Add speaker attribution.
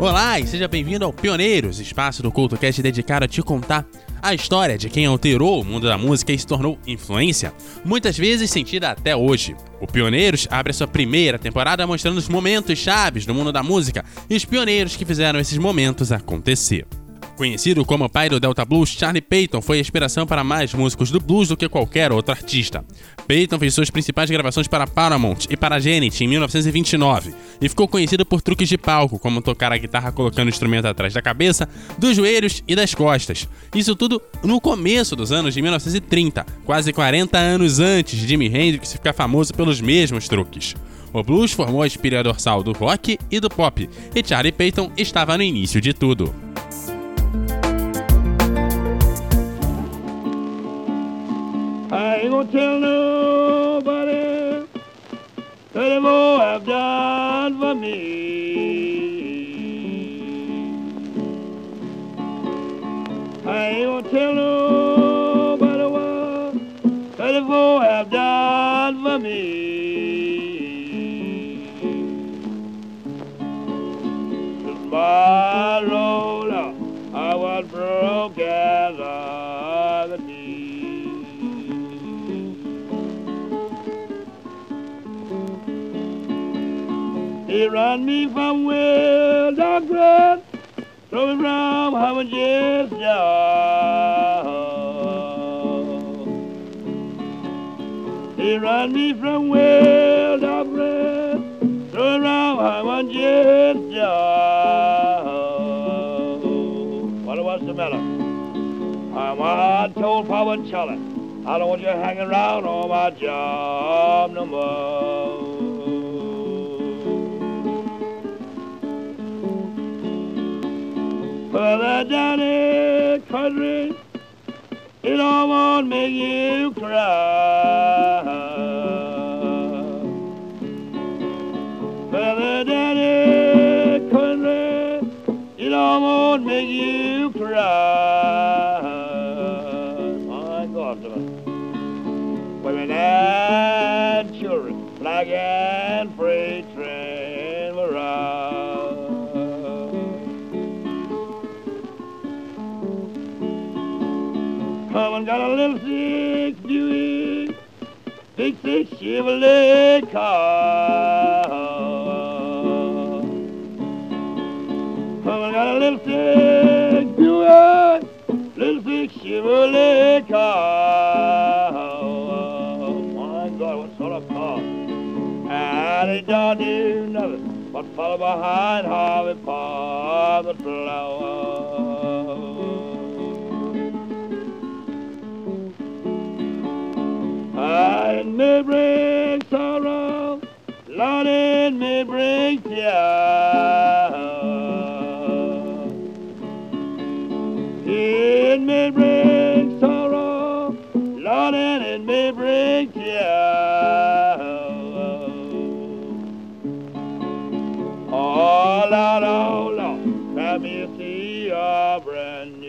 Speaker 1: Olá e seja bem-vindo ao Pioneiros, espaço do CultoCast dedicado a te contar a história de quem alterou o mundo da música e se tornou influência, muitas vezes sentida até hoje. O Pioneiros abre a sua primeira temporada mostrando os momentos chaves do mundo da música e os pioneiros que fizeram esses momentos acontecer. Conhecido como pai do Delta Blues, Charlie Payton foi a inspiração para mais músicos do blues do que qualquer outro artista. Payton fez suas principais gravações para Paramount e para Genesis em 1929 e ficou conhecido por truques de palco, como tocar a guitarra colocando o instrumento atrás da cabeça, dos joelhos e das costas. Isso tudo no começo dos anos de 1930, quase 40 anos antes de Jimi Hendrix ficar famoso pelos mesmos truques. O blues formou a espira dorsal do rock e do pop, e Charlie Payton estava no início de tudo.
Speaker 2: Gonna tell nobody that the more have done for me. I ain't gonna tell nobody what that the more have done for me. My Lord, He run me from Will Dockery's, throw me from Harvard Jail's job. He run me from well dark road, throw me from Harvard Jail's job. What was the matter? I'm I told Papa and Charlie, I don't want you hanging around on my job no more. Down the country, it all won't make you cry. Down the country, it all won't make you cry. My God, women and children, flag and And got a little six Buick, big six Chevrolet car. And got a little six Buick, little six Chevrolet car. Oh, my God, what sort of car? And it don't do nothing but follow behind Harvey Park flower. Bring sorrow, Lord, it may bring tears. It may bring sorrow, Lord, and it may bring tears. Oh, Lord, oh, Lord, let me see your brand